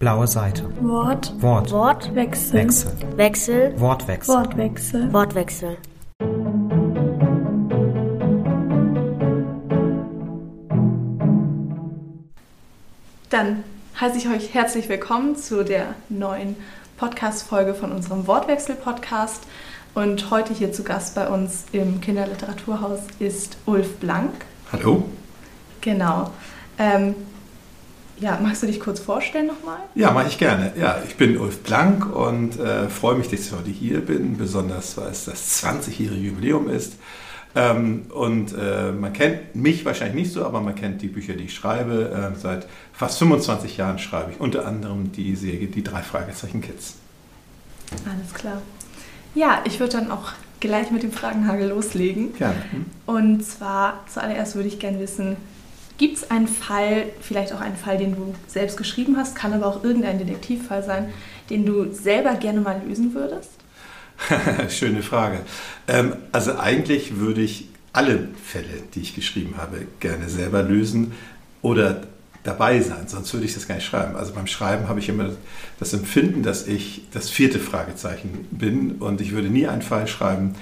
Blaue Seite. Wort. Wort. Wort. Wechsel. Wechsel. Wechsel. Wortwechsel. Wortwechsel. Wortwechsel. Dann heiße ich euch herzlich willkommen zu der neuen Podcast-Folge von unserem Wortwechsel-Podcast. Und heute hier zu Gast bei uns im Kinderliteraturhaus ist Ulf Blank. Hallo? Genau. Ähm, ja, magst du dich kurz vorstellen nochmal? Ja, mache ich gerne. Ja, ich bin Ulf Blank und äh, freue mich, dass ich heute hier bin, besonders weil es das 20-jährige Jubiläum ist. Ähm, und äh, man kennt mich wahrscheinlich nicht so, aber man kennt die Bücher, die ich schreibe. Äh, seit fast 25 Jahren schreibe ich unter anderem die Serie Die drei Fragezeichen Kids. Alles klar. Ja, ich würde dann auch gleich mit dem Fragenhagel loslegen. Gerne. Hm? Und zwar zuallererst würde ich gerne wissen, gibt es einen Fall, vielleicht auch einen Fall, den du selbst geschrieben hast, kann aber auch irgendein Detektivfall sein, den du selber gerne mal lösen würdest? Schöne Frage. Ähm, also eigentlich würde ich alle Fälle, die ich geschrieben habe, gerne selber lösen oder dabei sein, sonst würde ich das gar nicht schreiben. Also beim Schreiben habe ich immer das Empfinden, dass ich das vierte Fragezeichen bin und ich würde nie einen Fall schreiben,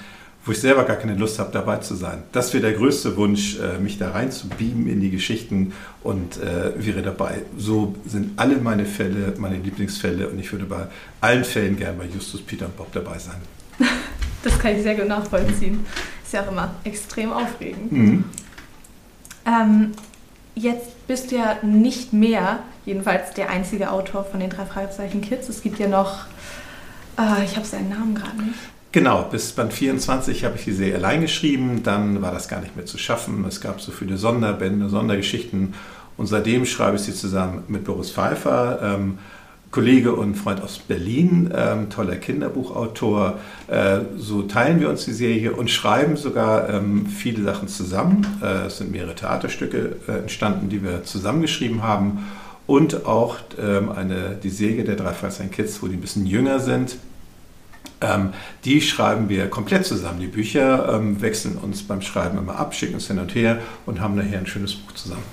wo ich selber gar keine Lust habe, dabei zu sein. Das wäre der größte Wunsch, äh, mich da rein zu beamen in die Geschichten und äh, wäre dabei. So sind alle meine Fälle meine Lieblingsfälle und ich würde bei allen Fällen gern bei Justus, Peter und Bob dabei sein. Das kann ich sehr gut nachvollziehen. Ist ja auch immer extrem aufregend. Mhm. Ähm, jetzt bist du ja nicht mehr, jedenfalls der einzige Autor von den drei Fragezeichen Kids. Es gibt ja noch, äh, ich habe seinen Namen gerade nicht. Genau, bis Band 24 habe ich die Serie allein geschrieben, dann war das gar nicht mehr zu schaffen. Es gab so viele Sonderbände, Sondergeschichten und seitdem schreibe ich sie zusammen mit Boris Pfeiffer, ähm, Kollege und Freund aus Berlin, ähm, toller Kinderbuchautor. Äh, so teilen wir uns die Serie und schreiben sogar ähm, viele Sachen zusammen. Äh, es sind mehrere Theaterstücke äh, entstanden, die wir zusammengeschrieben haben und auch ähm, eine, die Serie der drei Fragezeichen Kids, wo die ein bisschen jünger sind, ähm, die schreiben wir komplett zusammen. Die Bücher ähm, wechseln uns beim Schreiben immer ab, schicken uns hin und her und haben nachher ein schönes Buch zusammen.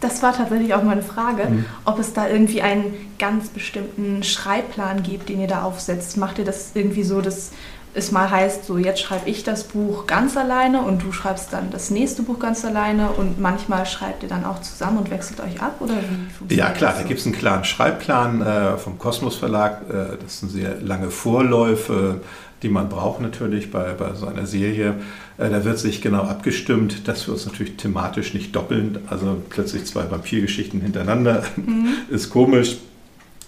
Das war tatsächlich auch meine Frage, Mhm. ob es da irgendwie einen ganz bestimmten Schreibplan gibt, den ihr da aufsetzt. Macht ihr das irgendwie so, dass es mal heißt, so jetzt schreibe ich das Buch ganz alleine und du schreibst dann das nächste Buch ganz alleine und manchmal schreibt ihr dann auch zusammen und wechselt euch ab? Oder wie funktioniert Ja, klar, das da so? gibt es einen klaren Schreibplan äh, vom Kosmos Verlag. Äh, das sind sehr lange Vorläufe, die man braucht natürlich bei, bei so einer Serie. Äh, da wird sich genau abgestimmt, dass wir uns natürlich thematisch nicht doppeln. Also plötzlich zwei Vampirgeschichten hintereinander ist komisch.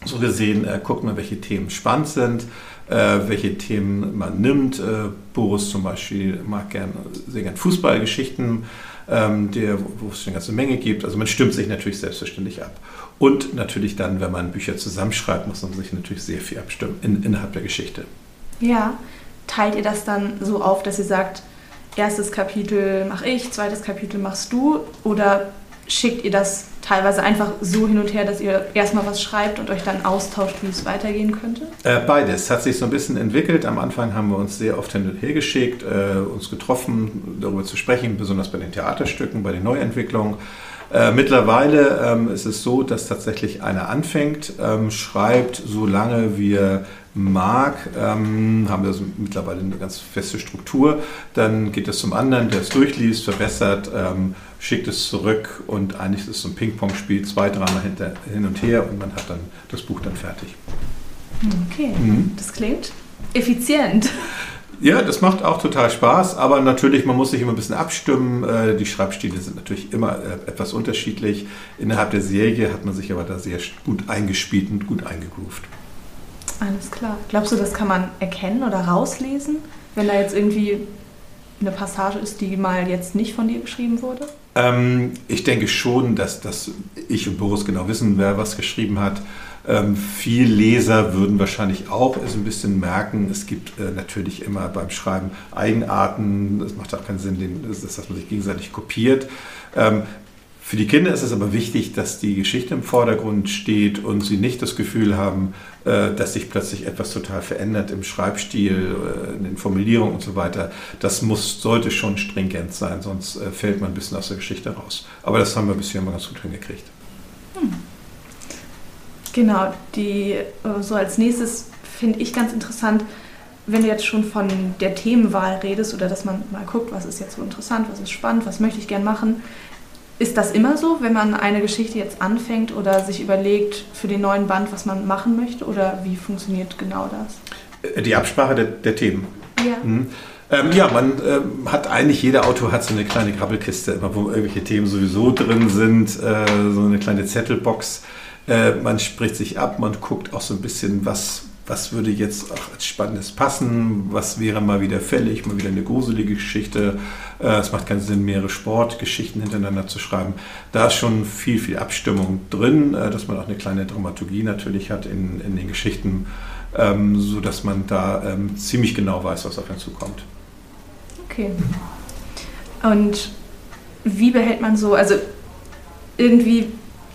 So gesehen äh, guckt man, welche Themen spannend sind, welche Themen man nimmt. Äh, Boris zum Beispiel mag gern, sehr gern Fußballgeschichten, ähm, der, wo es eine ganze Menge gibt. Also man stimmt sich natürlich selbstverständlich ab. Und natürlich dann, wenn man Bücher zusammenschreibt, muss man sich natürlich sehr viel abstimmen in, innerhalb der Geschichte. Ja, teilt ihr das dann so auf, dass ihr sagt, erstes Kapitel mache ich, zweites Kapitel machst du? Oder schickt ihr das teilweise einfach so hin und her, dass ihr erstmal was schreibt und euch dann austauscht, wie es weitergehen könnte? Äh, beides hat sich so ein bisschen entwickelt. Am Anfang haben wir uns sehr oft hin und her geschickt, äh, uns getroffen, darüber zu sprechen, besonders bei den Theaterstücken, bei den Neuentwicklungen. Äh, mittlerweile ähm, ist es so, dass tatsächlich einer anfängt, ähm, schreibt, solange wir mag, ähm, haben wir also mittlerweile eine ganz feste Struktur. Dann geht es zum anderen, der es durchliest, verbessert, ähm, schickt es zurück und eigentlich ist es so ein Ping-Pong-Spiel, zwei, dreimal hin und her und man hat dann das Buch dann fertig. Okay, Mhm. das klingt effizient. Ja, das macht auch total Spaß, aber natürlich, man muss sich immer ein bisschen abstimmen. Äh, Die Schreibstile sind natürlich immer äh, etwas unterschiedlich. Innerhalb der Serie hat man sich aber da sehr gut eingespielt und gut eingegroovt. Alles klar. Glaubst du, das kann man erkennen oder rauslesen, wenn da jetzt irgendwie eine Passage ist, die mal jetzt nicht von dir geschrieben wurde? Ähm, ich denke schon, dass, dass ich und Boris genau wissen, wer was geschrieben hat. Ähm, viel Leser würden wahrscheinlich auch es ein bisschen merken. Es gibt äh, natürlich immer beim Schreiben Eigenarten. Es macht auch keinen Sinn, den, dass, dass man sich gegenseitig kopiert. Ähm, für die Kinder ist es aber wichtig, dass die Geschichte im Vordergrund steht und sie nicht das Gefühl haben, äh, dass sich plötzlich etwas total verändert im Schreibstil, äh, in den Formulierungen und so weiter. Das muss, sollte schon stringent sein, sonst äh, fällt man ein bisschen aus der Geschichte raus. Aber das haben wir bisher immer ganz gut hingekriegt. Genau, die so als nächstes finde ich ganz interessant, wenn du jetzt schon von der Themenwahl redest oder dass man mal guckt, was ist jetzt so interessant, was ist spannend, was möchte ich gern machen. Ist das immer so, wenn man eine Geschichte jetzt anfängt oder sich überlegt für den neuen Band, was man machen möchte? Oder wie funktioniert genau das? Die Absprache der, der Themen. Ja. Mhm. Ähm, ja, man ähm, hat eigentlich, jeder Autor hat so eine kleine Grabbelkiste, wo irgendwelche Themen sowieso drin sind, äh, so eine kleine Zettelbox. Äh, man spricht sich ab, man guckt auch so ein bisschen, was, was würde jetzt auch als Spannendes passen, was wäre mal wieder fällig, mal wieder eine gruselige Geschichte. Äh, es macht keinen Sinn, mehrere Sportgeschichten hintereinander zu schreiben. Da ist schon viel, viel Abstimmung drin, äh, dass man auch eine kleine Dramaturgie natürlich hat in, in den Geschichten, ähm, sodass man da ähm, ziemlich genau weiß, was auf einen zukommt. Okay. Und wie behält man so, also irgendwie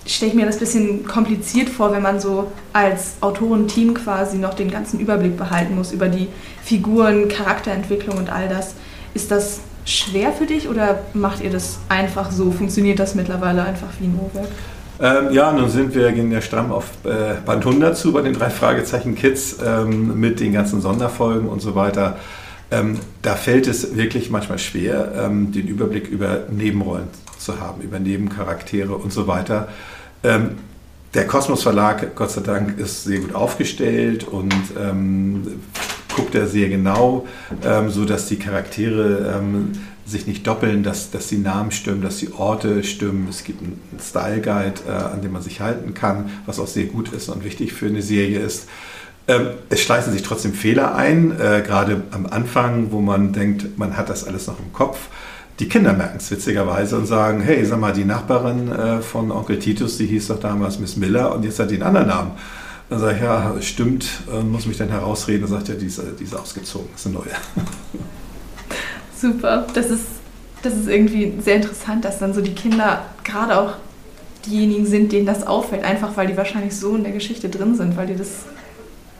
stelle ich mir das ein bisschen kompliziert vor, wenn man so als Autorenteam quasi noch den ganzen Überblick behalten muss über die Figuren, Charakterentwicklung und all das. Ist das schwer für dich oder macht ihr das einfach so? Funktioniert das mittlerweile einfach wie ein Uhrwerk? Ähm, ja, nun sind wir gehen ja stramm auf äh, Band 100 zu bei den drei Fragezeichen Kids ähm, mit den ganzen Sonderfolgen und so weiter. Ähm, da fällt es wirklich manchmal schwer, ähm, den Überblick über Nebenrollen zu haben, über Nebencharaktere und so weiter. Ähm, der Kosmos Verlag, Gott sei Dank, ist sehr gut aufgestellt und ähm, guckt er sehr genau, ähm, so dass die Charaktere ähm, sich nicht doppeln, dass, dass die Namen stimmen, dass die Orte stimmen. Es gibt einen Style Guide, äh, an dem man sich halten kann, was auch sehr gut ist und wichtig für eine Serie ist. Ähm, es schleißen sich trotzdem Fehler ein, äh, gerade am Anfang, wo man denkt, man hat das alles noch im Kopf. Die Kinder merken es witzigerweise und sagen, hey, sag mal, die Nachbarin äh, von Onkel Titus, die hieß doch damals Miss Miller und jetzt hat die einen anderen Namen. Dann sage ich, ja, stimmt, und muss mich dann herausreden. Dann sagt er, die ist, die ist ausgezogen, ist eine neue. Super, das ist, das ist irgendwie sehr interessant, dass dann so die Kinder gerade auch diejenigen sind, denen das auffällt, einfach weil die wahrscheinlich so in der Geschichte drin sind, weil die das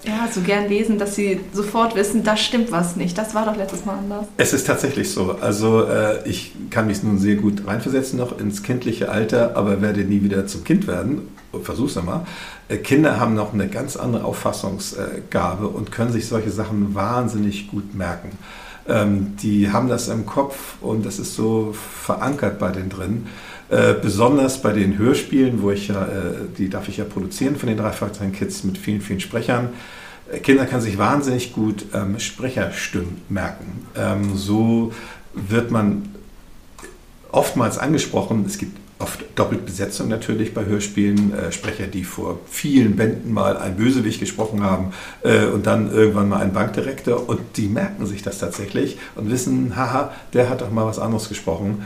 ja, so gern lesen, dass sie sofort wissen, da stimmt was nicht. Das war doch letztes Mal anders. Es ist tatsächlich so. Also äh, ich kann mich nun sehr gut reinversetzen noch ins kindliche Alter, aber werde nie wieder zum Kind werden. Versuch's einmal. Äh, Kinder haben noch eine ganz andere Auffassungsgabe und können sich solche Sachen wahnsinnig gut merken. Ähm, die haben das im Kopf und das ist so verankert bei denen drin. Äh, besonders bei den Hörspielen, wo ich ja, äh, die darf ich ja produzieren von den drei Fraktionen Kids mit vielen, vielen Sprechern. Äh, Kinder können sich wahnsinnig gut ähm, Sprecherstimmen merken. Ähm, so wird man oftmals angesprochen. Es gibt oft Doppelbesetzung natürlich bei Hörspielen. Äh, Sprecher, die vor vielen Bänden mal ein Bösewicht gesprochen haben äh, und dann irgendwann mal ein Bankdirektor. Und die merken sich das tatsächlich und wissen, haha, der hat doch mal was anderes gesprochen.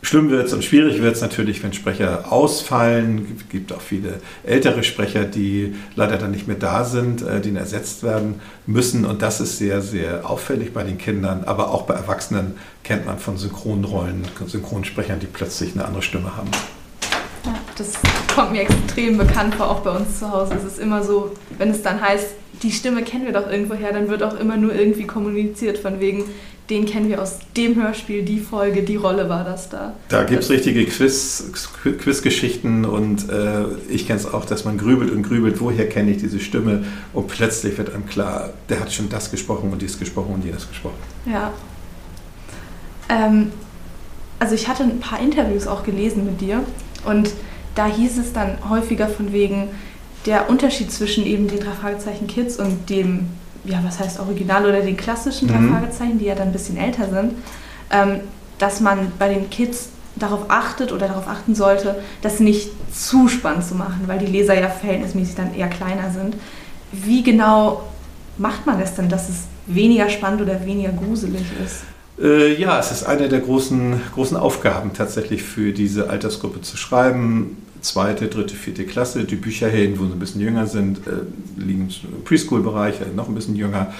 Schlimm wird es und schwierig wird es natürlich, wenn Sprecher ausfallen. Es gibt auch viele ältere Sprecher, die leider dann nicht mehr da sind, äh, die ersetzt werden müssen. Und das ist sehr, sehr auffällig bei den Kindern. Aber auch bei Erwachsenen kennt man von Synchronrollen, Synchronsprechern, die plötzlich eine andere Stimme haben. Das kommt mir extrem bekannt vor, auch bei uns zu Hause. Es ist immer so, wenn es dann heißt, die Stimme kennen wir doch irgendwoher, dann wird auch immer nur irgendwie kommuniziert von wegen, den kennen wir aus dem Hörspiel, die Folge, die Rolle war das da. Da gibt es richtige Quiz, Quizgeschichten und äh, ich kenne es auch, dass man grübelt und grübelt, woher kenne ich diese Stimme und plötzlich wird einem klar, der hat schon das gesprochen und dies gesprochen und jenes gesprochen. Ja. Ähm, also ich hatte ein paar Interviews auch gelesen mit dir und da hieß es dann häufiger von wegen der Unterschied zwischen eben den drei Fragezeichen Kids und dem ja, was heißt Original oder den klassischen drei mhm. Fragezeichen, die ja dann ein bisschen älter sind, ähm, dass man bei den Kids darauf achtet oder darauf achten sollte, das nicht zu spannend zu machen, weil die Leser ja verhältnismäßig dann eher kleiner sind. Wie genau macht man das denn, dass es weniger spannend oder weniger gruselig ist? Äh, ja, es ist eine der großen, großen Aufgaben tatsächlich für diese Altersgruppe zu schreiben zweite, dritte, vierte Klasse. Die Bücherhelden, wo sie ein bisschen jünger sind, äh, liegen im Preschool-Bereich, äh, noch ein bisschen jünger.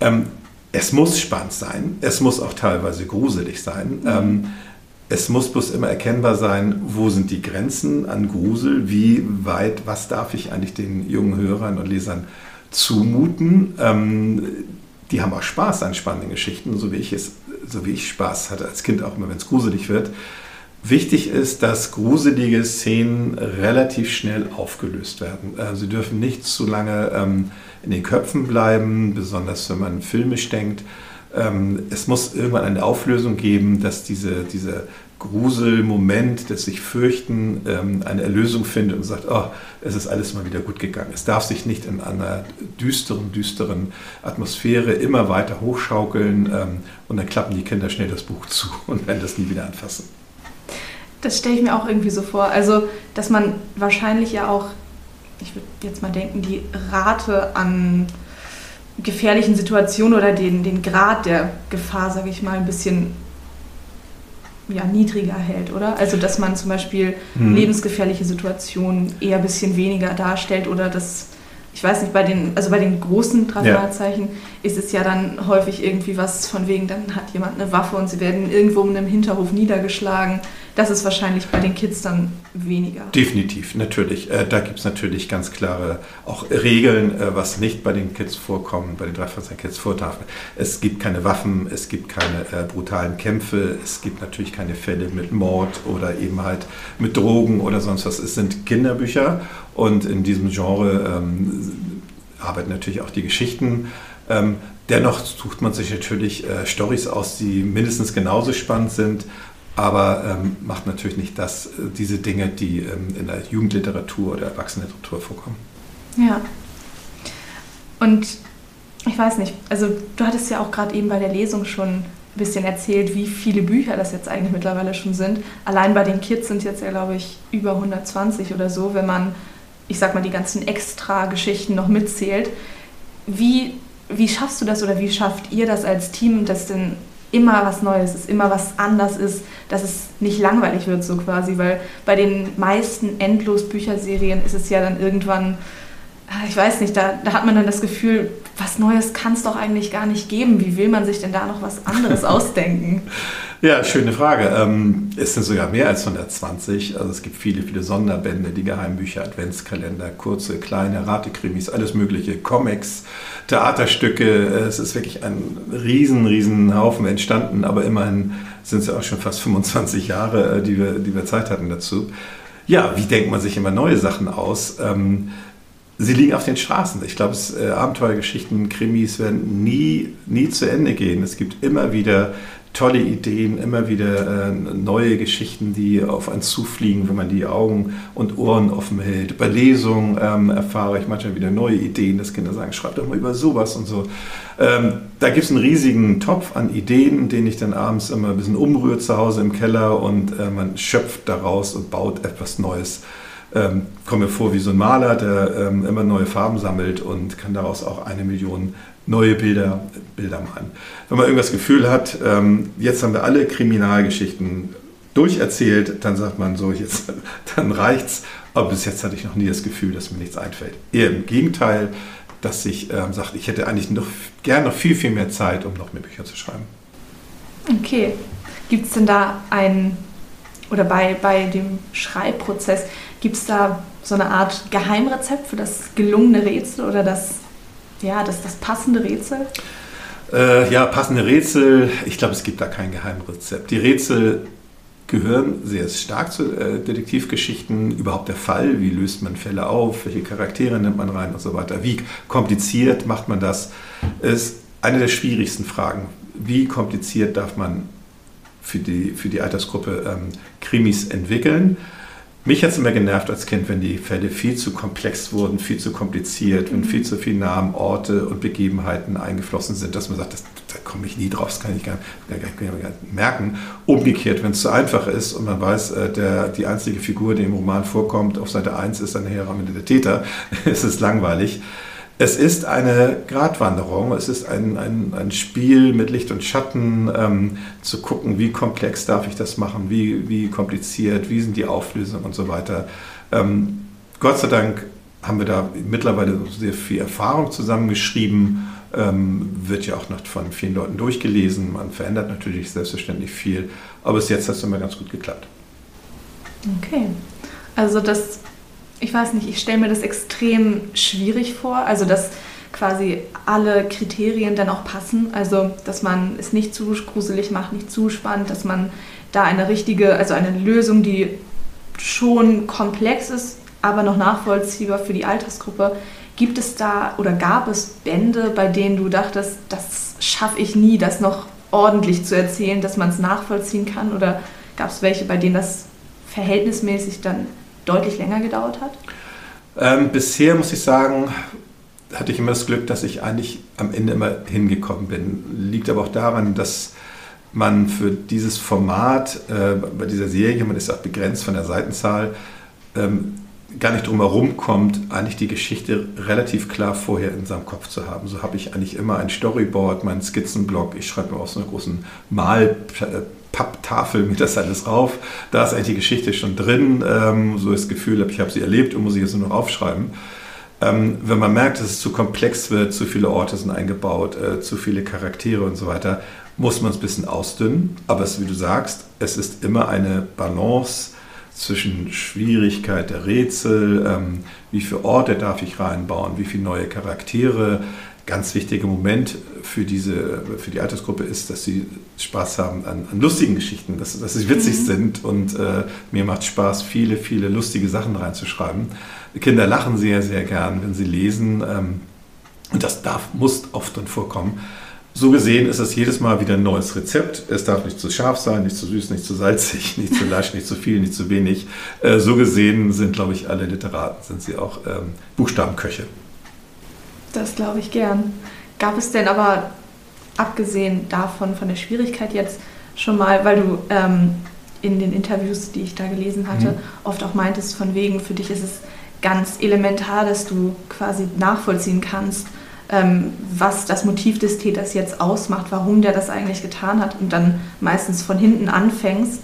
Ähm, es muss spannend sein, es muss auch teilweise gruselig sein. Mhm. Ähm, es muss bloß immer erkennbar sein, wo sind die Grenzen an Grusel, wie weit, was darf ich eigentlich den jungen Hörern und Lesern zumuten. Ähm, die haben auch Spaß an spannenden Geschichten, so wie ich es, so wie ich Spaß hatte als Kind auch immer, wenn es gruselig wird. Wichtig ist, dass gruselige Szenen relativ schnell aufgelöst werden. Äh, sie dürfen nicht zu lange ähm, in den Köpfen bleiben, besonders wenn man filmisch denkt. Ähm, es muss irgendwann eine Auflösung geben, dass diese, dieser Gruselmoment des sich fürchten ähm, eine Erlösung findet und sagt, oh, es ist alles mal wieder gut gegangen. Es darf sich nicht in einer düsteren, düsteren Atmosphäre immer weiter hochschaukeln ähm, und dann klappen die Kinder schnell das Buch zu und werden das nie wieder anfassen. Das stelle ich mir auch irgendwie so vor. Also, dass man wahrscheinlich ja auch, ich würde jetzt mal denken, die Rate an gefährlichen Situationen oder den, den Grad der Gefahr, sage ich mal, ein bisschen ja, niedriger hält, oder? Also, dass man zum Beispiel hm. lebensgefährliche Situationen eher ein bisschen weniger darstellt oder das ich weiß nicht, bei den, also bei den großen drei ja. ist es ja dann häufig irgendwie was von wegen, dann hat jemand eine Waffe und sie werden irgendwo in einem Hinterhof niedergeschlagen. Das ist wahrscheinlich bei den Kids dann weniger. Definitiv, natürlich. Äh, da gibt es natürlich ganz klare auch Regeln, äh, was nicht bei den Kids vorkommt, bei den Dreifachzeit-Kids vordarf. Es gibt keine Waffen, es gibt keine äh, brutalen Kämpfe, es gibt natürlich keine Fälle mit Mord oder eben halt mit Drogen oder sonst was. Es sind Kinderbücher und in diesem Genre ähm, arbeiten natürlich auch die Geschichten. Ähm, dennoch sucht man sich natürlich äh, Stories aus, die mindestens genauso spannend sind, aber ähm, macht natürlich nicht das, äh, diese Dinge, die ähm, in der Jugendliteratur oder Erwachsenenliteratur vorkommen. Ja. Und ich weiß nicht, also du hattest ja auch gerade eben bei der Lesung schon ein bisschen erzählt, wie viele Bücher das jetzt eigentlich mittlerweile schon sind. Allein bei den Kids sind jetzt ja, glaube ich, über 120 oder so, wenn man, ich sag mal, die ganzen Extra-Geschichten noch mitzählt. Wie, wie schaffst du das oder wie schafft ihr das als Team, das denn immer was Neues ist, immer was anders ist, dass es nicht langweilig wird so quasi, weil bei den meisten Endlos-Bücherserien ist es ja dann irgendwann, ah, ich weiß nicht, da, da hat man dann das Gefühl, was Neues kann es doch eigentlich gar nicht geben. Wie will man sich denn da noch was anderes ausdenken? Ja, schöne Frage. Ähm, es sind sogar mehr als 120. Also es gibt viele, viele Sonderbände, die Geheimbücher, Adventskalender, kurze, kleine Ratekrimis, alles mögliche, Comics, Theaterstücke. Es ist wirklich ein riesen, riesen Haufen entstanden, aber immerhin sind es ja auch schon fast 25 Jahre, äh, die wir, die wir Zeit hatten dazu. Ja, wie denkt man sich immer neue Sachen aus? Ähm, sie liegen auf den Straßen. Ich glaube, äh, Abenteuergeschichten, Krimis werden nie, nie zu Ende gehen. Es gibt immer wieder tolle Ideen, immer wieder äh, neue Geschichten, die auf einen zufliegen, wenn man die Augen und Ohren offen hält. Bei Lesungen ähm, erfahre ich manchmal wieder neue Ideen, dass Kinder sagen, schreib doch mal über sowas und so. Ähm, da gibt es einen riesigen Topf an Ideen, den ich dann abends immer ein bisschen umrühre zu Hause im Keller und äh, man schöpft daraus und baut etwas Neues. Ähm, komme mir vor wie so ein Maler, der ähm, immer neue Farben sammelt und kann daraus auch eine Million neue Bilder, Bilder malen. Wenn man irgendwas Gefühl hat, ähm, jetzt haben wir alle Kriminalgeschichten durcherzählt, dann sagt man so, jetzt, dann reicht's. Aber bis jetzt hatte ich noch nie das Gefühl, dass mir nichts einfällt. Eher im Gegenteil, dass ich ähm, sagt, ich hätte eigentlich noch gern noch viel, viel mehr Zeit, um noch mehr Bücher zu schreiben. Okay. Gibt es denn da ein, oder bei, bei dem Schreibprozess, gibt es da so eine Art Geheimrezept für das gelungene Rätsel oder das ja, das, das passende Rätsel? Äh, ja, passende Rätsel. Ich glaube, es gibt da kein Geheimrezept. Die Rätsel gehören sehr stark zu äh, Detektivgeschichten. Überhaupt der Fall, wie löst man Fälle auf, welche Charaktere nimmt man rein und so weiter. Wie kompliziert macht man das? Ist eine der schwierigsten Fragen. Wie kompliziert darf man für die, für die Altersgruppe ähm, Krimis entwickeln? Mich hat es immer genervt als Kind, wenn die Fälle viel zu komplex wurden, viel zu kompliziert, wenn viel zu viele Namen, Orte und Begebenheiten eingeflossen sind, dass man sagt, das, da komme ich nie drauf, das kann ich gar, gar, gar, gar nicht merken. Umgekehrt, wenn es zu einfach ist und man weiß, äh, der, die einzige Figur, die im Roman vorkommt, auf Seite 1 ist dann nachher am der Täter, ist es langweilig. Es ist eine Gratwanderung, es ist ein, ein, ein Spiel mit Licht und Schatten, ähm, zu gucken, wie komplex darf ich das machen, wie, wie kompliziert, wie sind die Auflösungen und so weiter. Ähm, Gott sei Dank haben wir da mittlerweile sehr viel Erfahrung zusammengeschrieben, ähm, wird ja auch noch von vielen Leuten durchgelesen. Man verändert natürlich selbstverständlich viel, aber bis jetzt hat es immer ganz gut geklappt. Okay, also das ich weiß nicht, ich stelle mir das extrem schwierig vor. Also, dass quasi alle Kriterien dann auch passen. Also, dass man es nicht zu gruselig macht, nicht zu spannend, dass man da eine richtige, also eine Lösung, die schon komplex ist, aber noch nachvollziehbar für die Altersgruppe. Gibt es da oder gab es Bände, bei denen du dachtest, das schaffe ich nie, das noch ordentlich zu erzählen, dass man es nachvollziehen kann? Oder gab es welche, bei denen das verhältnismäßig dann deutlich länger gedauert hat? Ähm, bisher muss ich sagen, hatte ich immer das Glück, dass ich eigentlich am Ende immer hingekommen bin. Liegt aber auch daran, dass man für dieses Format äh, bei dieser Serie, man ist auch begrenzt von der Seitenzahl, ähm, gar nicht drum herum kommt, eigentlich die Geschichte relativ klar vorher in seinem Kopf zu haben. So habe ich eigentlich immer ein Storyboard, meinen Skizzenblock, ich schreibe mir auf so einer großen Malpapptafel mir das alles rauf. Da ist eigentlich die Geschichte schon drin, ähm, so das Gefühl ich habe sie erlebt und muss sie jetzt nur noch aufschreiben. Ähm, wenn man merkt, dass es zu komplex wird, zu viele Orte sind eingebaut, äh, zu viele Charaktere und so weiter, muss man es ein bisschen ausdünnen. Aber es, wie du sagst, es ist immer eine Balance zwischen Schwierigkeit der Rätsel, ähm, wie viele Orte darf ich reinbauen, wie viele neue Charaktere. Ganz wichtiger Moment für, diese, für die Altersgruppe ist, dass sie Spaß haben an, an lustigen Geschichten, dass, dass sie witzig mhm. sind und äh, mir macht Spaß, viele, viele lustige Sachen reinzuschreiben. Kinder lachen sehr, sehr gern, wenn sie lesen ähm, und das darf, muss oft dann vorkommen. So gesehen ist es jedes Mal wieder ein neues Rezept. Es darf nicht zu scharf sein, nicht zu süß, nicht zu salzig, nicht zu lasch, nicht zu viel, nicht zu wenig. Äh, so gesehen sind, glaube ich, alle Literaten, sind sie auch ähm, Buchstabenköche. Das glaube ich gern. Gab es denn aber, abgesehen davon, von der Schwierigkeit jetzt schon mal, weil du ähm, in den Interviews, die ich da gelesen hatte, mhm. oft auch meintest, von wegen, für dich ist es ganz elementar, dass du quasi nachvollziehen kannst, ähm, was das Motiv des Täters jetzt ausmacht, warum der das eigentlich getan hat und dann meistens von hinten anfängst,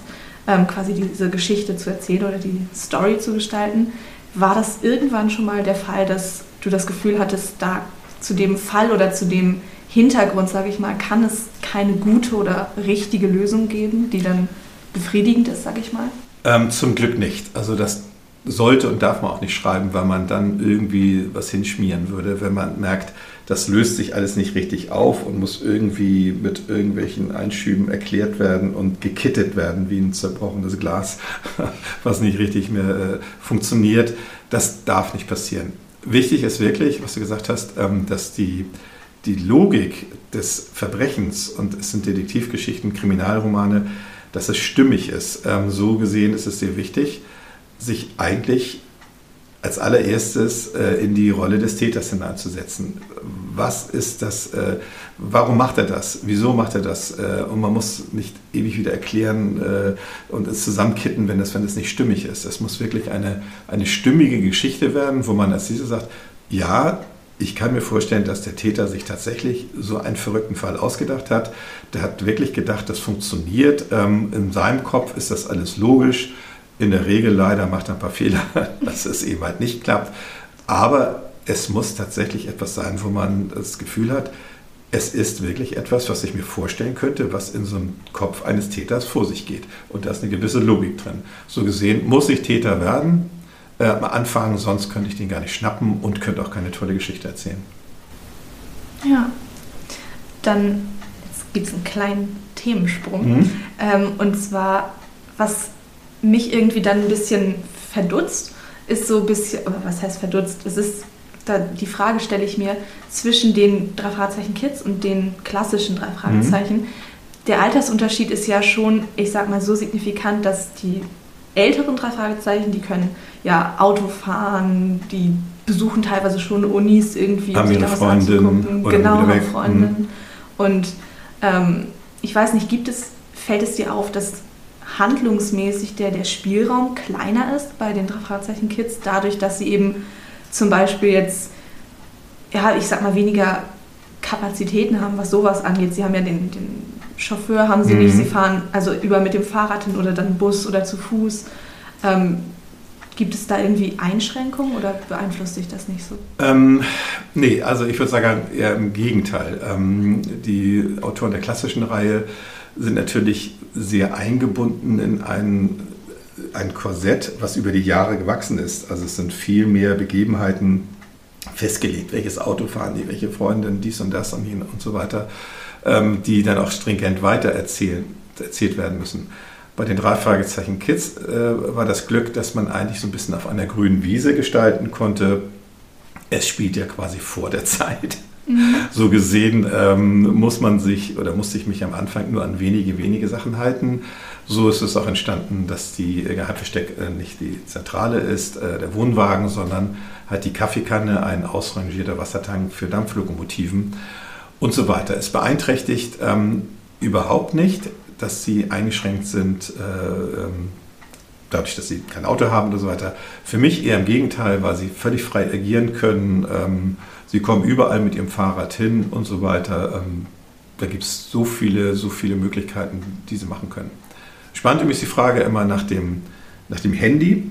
ähm, quasi diese Geschichte zu erzählen oder die Story zu gestalten. War das irgendwann schon mal der Fall, dass du das Gefühl hattest, da zu dem Fall oder zu dem Hintergrund, sage ich mal, kann es keine gute oder richtige Lösung geben, die dann befriedigend ist, sage ich mal? Ähm, zum Glück nicht. Also das sollte und darf man auch nicht schreiben, weil man dann irgendwie was hinschmieren würde, wenn man merkt, das löst sich alles nicht richtig auf und muss irgendwie mit irgendwelchen Einschüben erklärt werden und gekittet werden wie ein zerbrochenes Glas, was nicht richtig mehr äh, funktioniert. Das darf nicht passieren. Wichtig ist wirklich, was du gesagt hast, ähm, dass die, die Logik des Verbrechens, und es sind Detektivgeschichten, Kriminalromane, dass es stimmig ist. Ähm, so gesehen ist es sehr wichtig, sich eigentlich als allererstes äh, in die Rolle des Täters hineinzusetzen. Was ist das? Äh, warum macht er das? Wieso macht er das? Äh, und man muss nicht ewig wieder erklären äh, und es zusammenkitten, wenn es wenn nicht stimmig ist. Es muss wirklich eine, eine stimmige Geschichte werden, wo man als diese sagt, ja, ich kann mir vorstellen, dass der Täter sich tatsächlich so einen verrückten Fall ausgedacht hat. Der hat wirklich gedacht, das funktioniert. Ähm, in seinem Kopf ist das alles logisch in der Regel leider macht er ein paar Fehler, dass es eben halt nicht klappt. Aber es muss tatsächlich etwas sein, wo man das Gefühl hat, es ist wirklich etwas, was ich mir vorstellen könnte, was in so einem Kopf eines Täters vor sich geht. Und da ist eine gewisse Logik drin. So gesehen muss ich Täter werden, äh, anfangen, sonst könnte ich den gar nicht schnappen und könnte auch keine tolle Geschichte erzählen. Ja, dann gibt es einen kleinen Themensprung. Mhm. Ähm, und zwar, was mich irgendwie dann ein bisschen verdutzt, ist so ein bisschen, was heißt verdutzt? Es ist, da, die Frage stelle ich mir zwischen den drei Fragezeichen Kids und den klassischen drei Fragezeichen. Mhm. Der Altersunterschied ist ja schon, ich sag mal, so signifikant, dass die älteren drei Fragezeichen, die können ja Auto fahren, die besuchen teilweise schon Unis irgendwie, sich da was anzugucken. Genau, haben Freundin. Mhm. Und ähm, ich weiß nicht, gibt es, fällt es dir auf, dass handlungsmäßig der, der Spielraum kleiner ist bei den drei Fragezeichen Kids, dadurch, dass sie eben zum Beispiel jetzt, ja, ich sag mal, weniger Kapazitäten haben, was sowas angeht. Sie haben ja den, den Chauffeur, haben sie mhm. nicht, sie fahren also über mit dem Fahrrad hin oder dann Bus oder zu Fuß. Ähm, Gibt es da irgendwie Einschränkungen oder beeinflusst sich das nicht so? Ähm, nee, also ich würde sagen, eher im Gegenteil. Ähm, die Autoren der klassischen Reihe sind natürlich sehr eingebunden in ein, ein Korsett, was über die Jahre gewachsen ist. Also es sind viel mehr Begebenheiten festgelegt, welches Auto fahren die, welche Freundin, dies und das und, und so weiter, ähm, die dann auch stringent weiter erzählt werden müssen. Bei den drei Fragezeichen Kids äh, war das Glück, dass man eigentlich so ein bisschen auf einer grünen Wiese gestalten konnte. Es spielt ja quasi vor der Zeit. Mhm. So gesehen ähm, muss man sich oder musste ich mich am Anfang nur an wenige, wenige Sachen halten. So ist es auch entstanden, dass die Geheimversteck äh, nicht die Zentrale ist, äh, der Wohnwagen, sondern halt die Kaffeekanne, ein ausrangierter Wassertank für Dampflokomotiven und so weiter. Es beeinträchtigt ähm, überhaupt nicht, dass sie eingeschränkt sind, äh, ähm, dadurch, dass sie kein Auto haben und so weiter. Für mich eher im Gegenteil, weil sie völlig frei agieren können. Ähm, sie kommen überall mit ihrem Fahrrad hin und so weiter. Ähm, da gibt es so viele, so viele Möglichkeiten, die sie machen können. Spannend ist die Frage immer nach dem, nach dem Handy.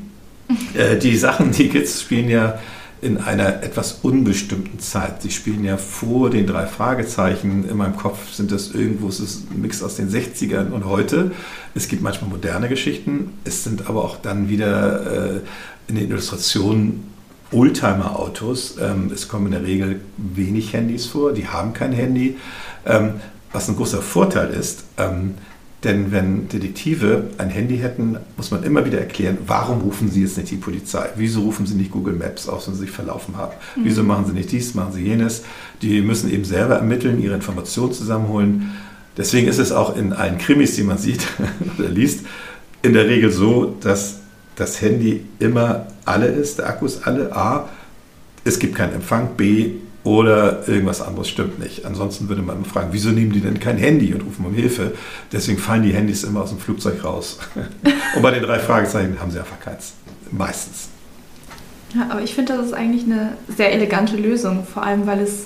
Äh, die Sachen, die Kids spielen ja in einer etwas unbestimmten Zeit. Sie spielen ja vor den drei Fragezeichen. In meinem Kopf sind das irgendwo, es ist ein Mix aus den 60ern und heute. Es gibt manchmal moderne Geschichten. Es sind aber auch dann wieder äh, in den Illustrationen Oldtimer-Autos. Ähm, es kommen in der Regel wenig Handys vor. Die haben kein Handy. Ähm, was ein großer Vorteil ist, ähm, denn wenn Detektive ein Handy hätten, muss man immer wieder erklären, warum rufen sie jetzt nicht die Polizei? Wieso rufen sie nicht Google Maps aus, wenn sie sich verlaufen haben? Mhm. Wieso machen sie nicht dies, machen sie jenes? Die müssen eben selber ermitteln, ihre Informationen zusammenholen. Deswegen ist es auch in allen Krimis, die man sieht oder liest, in der Regel so, dass das Handy immer alle ist, der Akku ist alle, A, es gibt keinen Empfang, B, oder irgendwas anderes stimmt nicht. Ansonsten würde man fragen, wieso nehmen die denn kein Handy und rufen um Hilfe? Deswegen fallen die Handys immer aus dem Flugzeug raus. und bei den drei Fragezeichen haben sie einfach keins. Meistens. Ja, aber ich finde, das ist eigentlich eine sehr elegante Lösung, vor allem weil es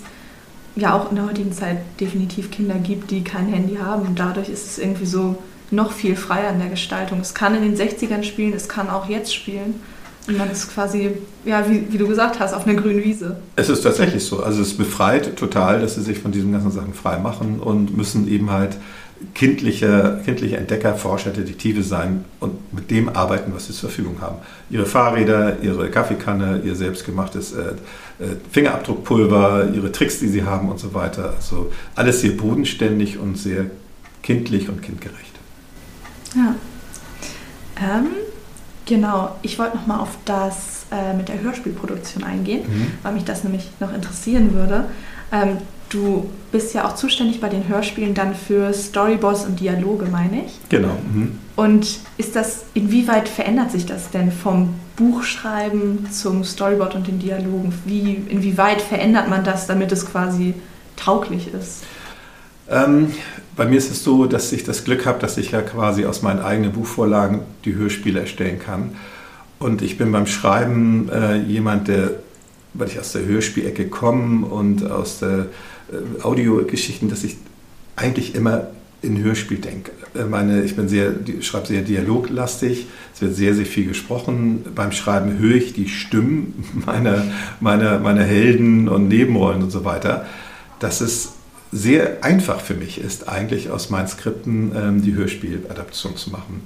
ja auch in der heutigen Zeit definitiv Kinder gibt, die kein Handy haben. Und dadurch ist es irgendwie so noch viel freier in der Gestaltung. Es kann in den 60ern spielen, es kann auch jetzt spielen. Und man ist quasi, ja, wie, wie, du gesagt hast, auf einer grünen Wiese. Es ist tatsächlich so. Also es befreit total, dass sie sich von diesen ganzen Sachen frei machen und müssen eben halt kindliche, kindliche Entdecker, Forscher, Detektive sein und mit dem arbeiten, was sie zur Verfügung haben. Ihre Fahrräder, ihre Kaffeekanne, ihr selbstgemachtes äh, äh, Fingerabdruckpulver, ihre Tricks, die sie haben und so weiter. Also alles sehr bodenständig und sehr kindlich und kindgerecht. Ja. Ähm, Genau, ich wollte nochmal auf das äh, mit der Hörspielproduktion eingehen, mhm. weil mich das nämlich noch interessieren würde. Ähm, du bist ja auch zuständig bei den Hörspielen dann für Storyboards und Dialoge, meine ich. Genau. Mhm. Und ist das, inwieweit verändert sich das denn vom Buchschreiben zum Storyboard und den Dialogen? Wie, inwieweit verändert man das, damit es quasi tauglich ist? Ähm, bei mir ist es so, dass ich das Glück habe, dass ich ja quasi aus meinen eigenen Buchvorlagen die Hörspiele erstellen kann. Und ich bin beim Schreiben äh, jemand, der, weil ich aus der Hörspielecke komme und aus der äh, Audiogeschichten, dass ich eigentlich immer in Hörspiel denke. Äh, meine, ich bin sehr, schreibe sehr dialoglastig, es wird sehr, sehr viel gesprochen. Beim Schreiben höre ich die Stimmen meiner, meiner, meiner Helden und Nebenrollen und so weiter. Das ist sehr einfach für mich ist, eigentlich aus meinen Skripten ähm, die Hörspieladaption zu machen.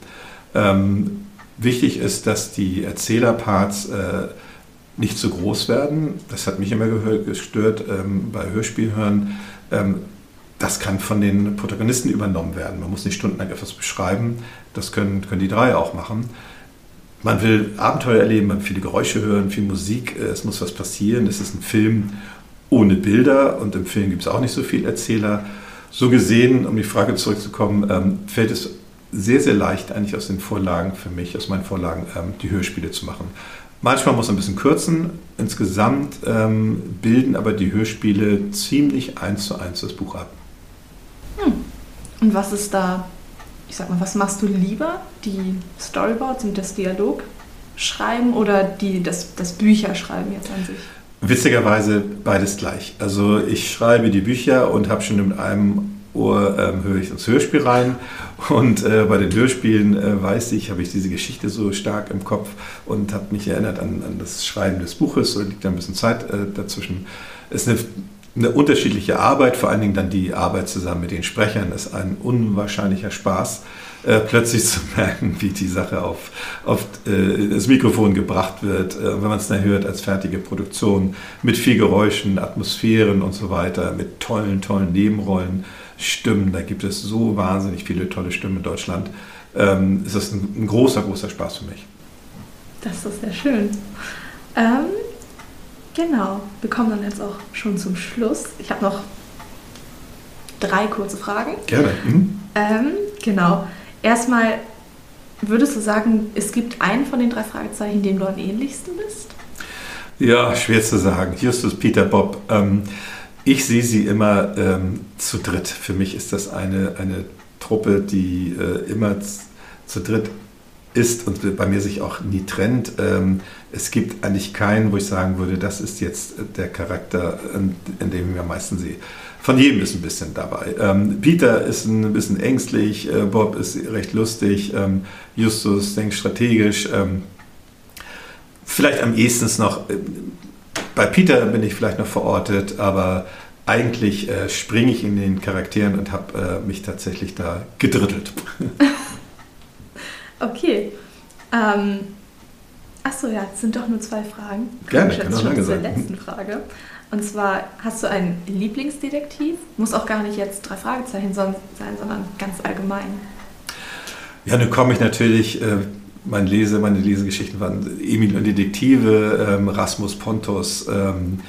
Ähm, wichtig ist, dass die Erzählerparts äh, nicht zu groß werden. Das hat mich immer gestört ähm, bei Hörspielhören. Ähm, das kann von den Protagonisten übernommen werden. Man muss nicht stundenlang etwas beschreiben. Das können, können die drei auch machen. Man will Abenteuer erleben, man will viele Geräusche hören, viel Musik, äh, es muss was passieren. Es ist ein Film ohne Bilder und im Film gibt es auch nicht so viel Erzähler. So gesehen, um die Frage zurückzukommen, ähm, fällt es sehr, sehr leicht eigentlich aus den Vorlagen für mich, aus meinen Vorlagen, ähm, die Hörspiele zu machen. Manchmal muss man ein bisschen kürzen. Insgesamt ähm, bilden aber die Hörspiele ziemlich eins zu eins das Buch ab. Hm. Und was ist da, ich sag mal, was machst du lieber? Die Storyboards und das Dialog schreiben oder die, das, das Bücherschreiben jetzt an sich? Witzigerweise beides gleich. Also ich schreibe die Bücher und habe schon mit einem Ohr ähm, höre ich ins Hörspiel rein und äh, bei den Hörspielen äh, weiß ich, habe ich diese Geschichte so stark im Kopf und habe mich erinnert an, an, das Schreiben des Buches, oder liegt da ein bisschen Zeit äh, dazwischen. Es ist eine, eine, unterschiedliche Arbeit, vor allen Dingen dann die Arbeit zusammen mit den Sprechern ist ein unwahrscheinlicher Spaß. Äh, plötzlich zu merken, wie die Sache auf, auf äh, das Mikrofon gebracht wird, äh, wenn man es dann hört als fertige Produktion, mit viel Geräuschen, Atmosphären und so weiter, mit tollen, tollen Nebenrollen, Stimmen. Da gibt es so wahnsinnig viele tolle Stimmen in Deutschland. ähm, ist das ein, ein, großer, großer Spaß für mich. Das ist sehr schön. Ähm, genau, wir kommen dann jetzt auch schon zum Schluss. Ich habe noch drei kurze Fragen. Gerne. Mhm. Ähm, genau. Erstmal, würdest du sagen, es gibt einen von den drei Fragezeichen, dem du am ähnlichsten bist? Ja, schwer zu sagen. Justus, Peter, Bob. Ähm, ich sehe sie immer ähm, zu dritt. Für mich ist das eine, eine Truppe, die äh, immer zu dritt ist und bei mir sich auch nie trennt. Ähm, es gibt eigentlich keinen, wo ich sagen würde, das ist jetzt der Charakter, in, dem ich am meisten sehe. Von jedem ist ein bisschen dabei. Ähm, Peter ist ein bisschen ängstlich, äh, Bob ist recht lustig, ähm, Justus denkt strategisch. Vielleicht am ehesten noch, äh, bei Peter bin ich vielleicht noch verortet, aber eigentlich äh, springe ich in den Charakteren und habe mich tatsächlich da gedrittelt. okay. Ähm, achso, ja, es sind doch nur zwei Fragen. Gerne, kann auch lange sein. letzten Frage. Und zwar, hast du einen Lieblingsdetektiv? Muss auch gar nicht jetzt drei Fragezeichen sein, sondern ganz allgemein. Ja, nun komme ich natürlich, äh, mein Lese, meine Lesegeschichten waren Emil und Detektive, ähm, Rasmus Pontus, ähm,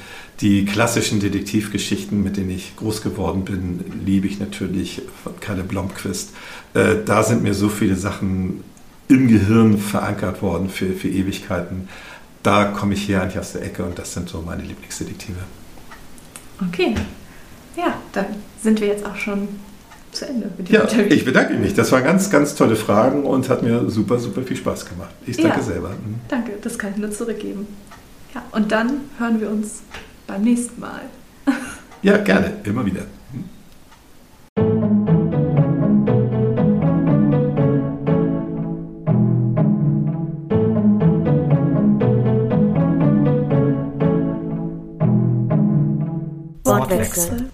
die klassischen Detektivgeschichten, mit denen ich groß geworden bin, liebe ich natürlich von Kalle Blomqvist. Äh, da sind mir so viele Sachen im Gehirn verankert worden für, für Ewigkeiten. Da komme ich hier eigentlich aus der Ecke und das sind so meine Lieblingsdetektive. Okay. Ja, dann sind wir jetzt auch schon zu Ende mit dem ja, Interview. Ich bedanke mich. Das waren ganz, ganz tolle Fragen und hat mir super, super viel Spaß gemacht. Ich danke ja, selber. Mhm. Danke, das kann ich nur zurückgeben. Ja, und dann hören wir uns beim nächsten Mal. ja, gerne, immer wieder. Wortwechsel.